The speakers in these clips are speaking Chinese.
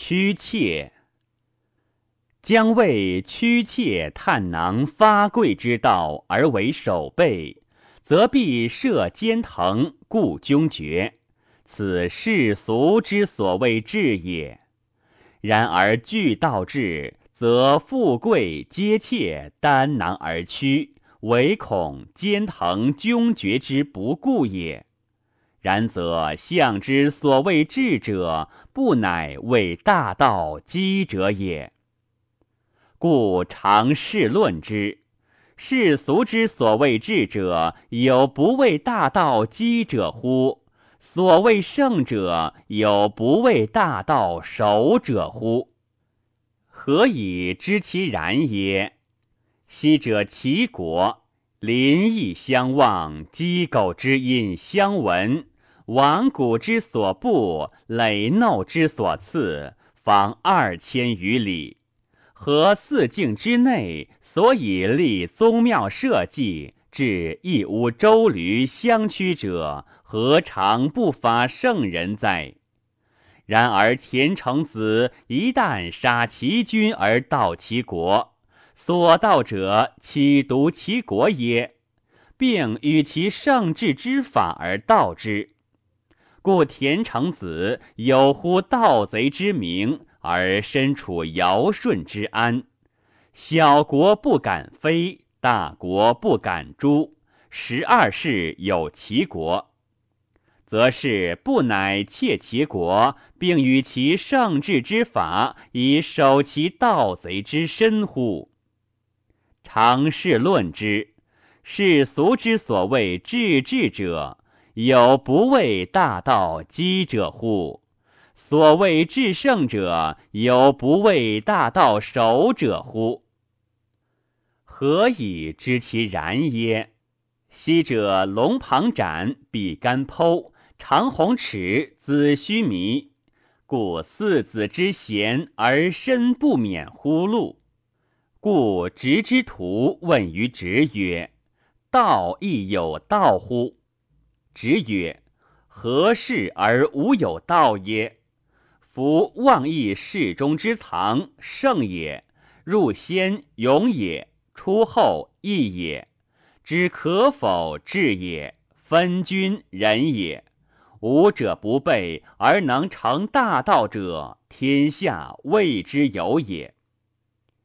屈妾。将为屈妾探囊发贵之道而为守备，则必设奸藤，故君绝。此世俗之所谓治也。然而据道治，则富贵皆妾担囊而屈，唯恐奸藤君绝之不顾也。然则象之所谓智者，不乃为大道积者也。故常世论之。世俗之所谓智者，有不为大道积者乎？所谓圣者，有不为大道守者乎？何以知其然也？昔者齐国。邻邑相望，鸡狗之音相闻。王谷之所布，累耨之所赐，方二千余里。和四境之内，所以立宗庙社稷，至一屋周闾相驱者，何尝不发圣人哉？然而田成子一旦杀其君而盗其国。所道者岂独其国耶？并与其圣治之法而道之，故田成子有乎盗贼之名而身处尧舜之安。小国不敢非，大国不敢诛。十二世有其国，则是不乃窃其国，并与其圣治之法以守其盗贼之身乎？常事论之，世俗之所谓治治者，有不为大道积者乎？所谓至圣者，有不为大道守者乎？何以知其然耶？昔者龙旁展，比干剖，长虹尺，子须弥，故四子之贤而身不免乎禄。故直之徒问于直曰：“道亦有道乎？”直曰：“何事而无有道耶？夫妄议世中之藏，圣也；入先勇也；出后义也。知可否治也？分君仁也。吾者不备而能成大道者，天下谓之有也。”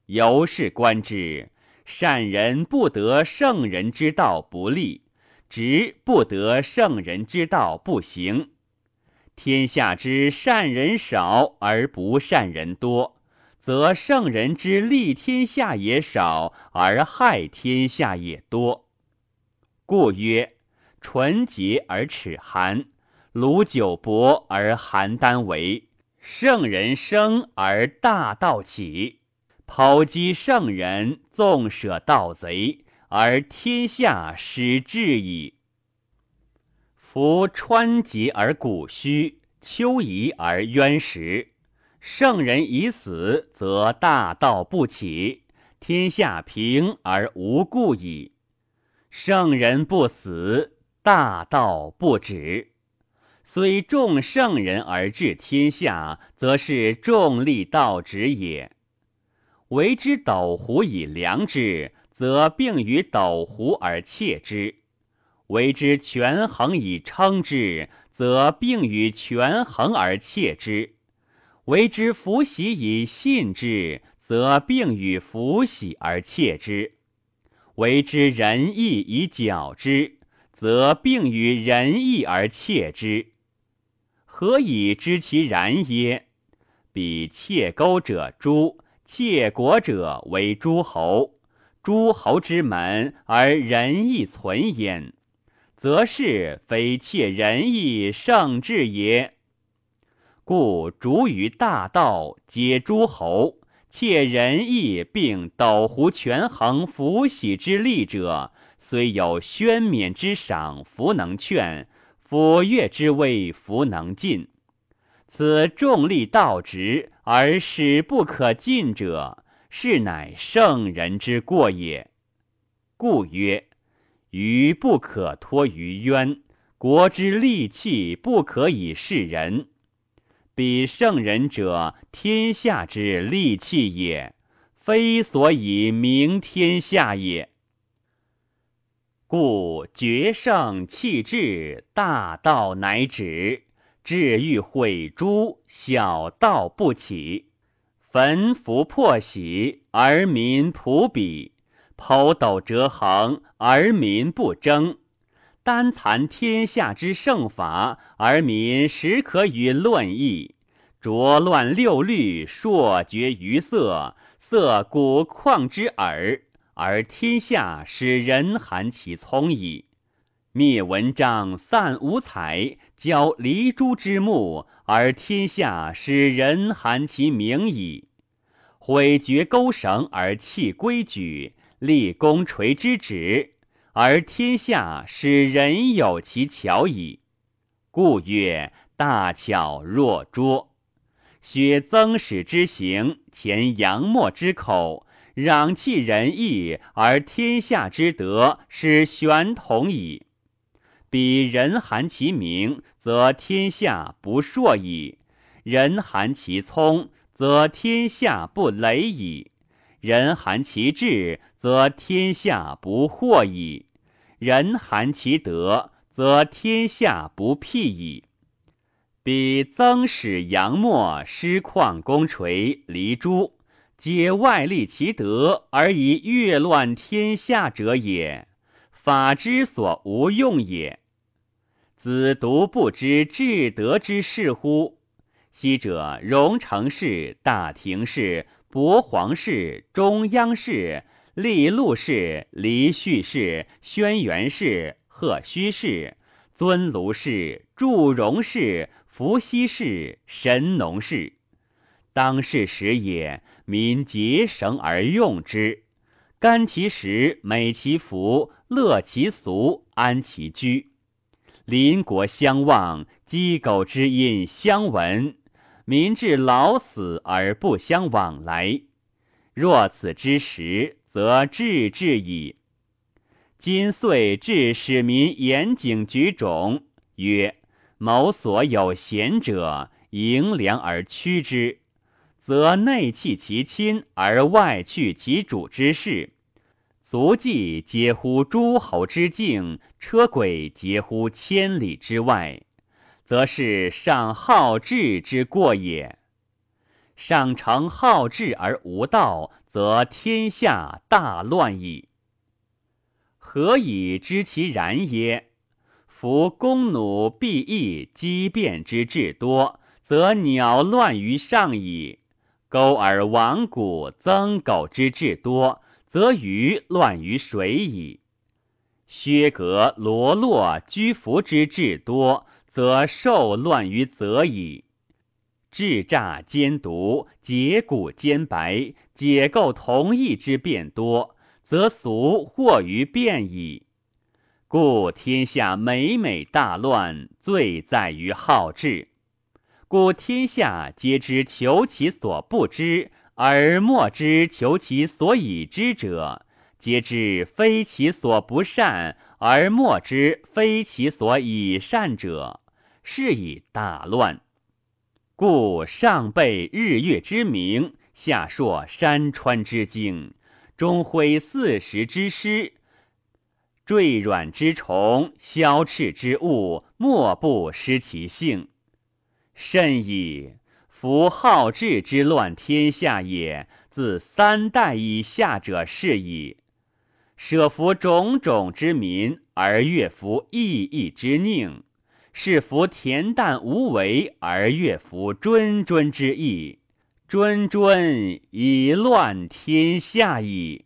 由是观之，善人不得圣人之道不立，直不得圣人之道不行。天下之善人少而不善人多，则圣人之利天下也少而害天下也多。故曰：纯洁而齿寒，鲁酒薄而邯郸为。圣人生而大道起。剖击圣人，纵舍盗贼，而天下始治矣。夫川竭而谷虚，丘夷而渊实。圣人已死，则大道不起，天下平而无故矣。圣人不死，大道不止。虽众圣人而治天下，则是众立道止也。为之斗斛以量之，则并于斗斛而窃之；为之权衡以称之，则并于权衡而窃之；为之弗喜以信之，则并与弗喜而窃之；为之仁义以矫之，则并于仁义而窃之。何以知其然耶？彼窃钩者诛。窃国者为诸侯，诸侯之门而仁义存焉，则是非窃仁义圣治也。故逐于大道，皆诸侯；窃仁义并斗斛权衡福喜之利者，虽有宣冕之赏，弗能劝；抚乐之威，弗能进。此重利道直而使不可进者，是乃圣人之过也。故曰：鱼不可托于渊，国之利器不可以示人。彼圣人者，天下之利器也，非所以明天下也。故决胜弃智，大道乃止；智欲毁诸，小道不起。焚符破玺，而民朴鄙；剖斗折衡，而民不争。单残天下之圣法，而民实可与论议；浊乱六律，朔绝于色，色古旷之耳。而天下使人含其聪矣，灭文章，散五彩，交离珠之目，而天下使人含其名矣。毁绝钩绳而弃规矩，立功垂之旨，而天下使人有其巧矣。故曰：大巧若拙。学曾史之行，前杨墨之口。攘弃仁义，而天下之德使玄同矣。彼人含其名，则天下不硕矣；人含其聪，则天下不雷矣；人含其智，则天下不惑矣；人含其德，则天下不辟矣。彼曾使杨墨，师旷功垂，离珠。皆外立其德而以越乱天下者也，法之所无用也。子独不知至德之事乎？昔者荣成氏、大庭氏、博皇氏、中央氏、利禄氏、离绪氏、轩辕氏、赫胥氏、尊卢氏、祝融氏、伏羲氏、神农氏。当世时也，民结绳而用之，甘其食，美其服，乐其俗，安其居。邻国相望，鸡狗之音相闻，民至老死而不相往来。若此之时，则治治矣。今岁至使民严谨举种，曰：某所有贤者，迎良而趋之。则内弃其亲而外去其主之事，足迹皆乎诸侯之境，车轨皆乎千里之外，则是上好治之过也。上承好治而无道，则天下大乱矣。何以知其然耶？夫弓弩必翼机变之至多，则鸟乱于上矣。钩而亡谷增狗之至多，则鱼乱于水矣；薛格罗络居服之至多，则兽乱于泽矣。智诈奸毒，解骨兼白，解构同义之变多，则俗惑于变矣。故天下每每大乱，罪在于好智。故天下皆知求其所不知，而莫之求其所以知者；皆知非其所不善，而莫之非其所以善者，是以大乱。故上备日月之明，下硕山川之精，中挥四时之师，坠软之虫，消赤之物，莫不失其性。甚矣！夫好治之乱天下也，自三代以下者是矣。舍服种种之民，而悦服异义之宁；是服恬淡无为，而悦服谆谆之意。谆谆以乱天下矣。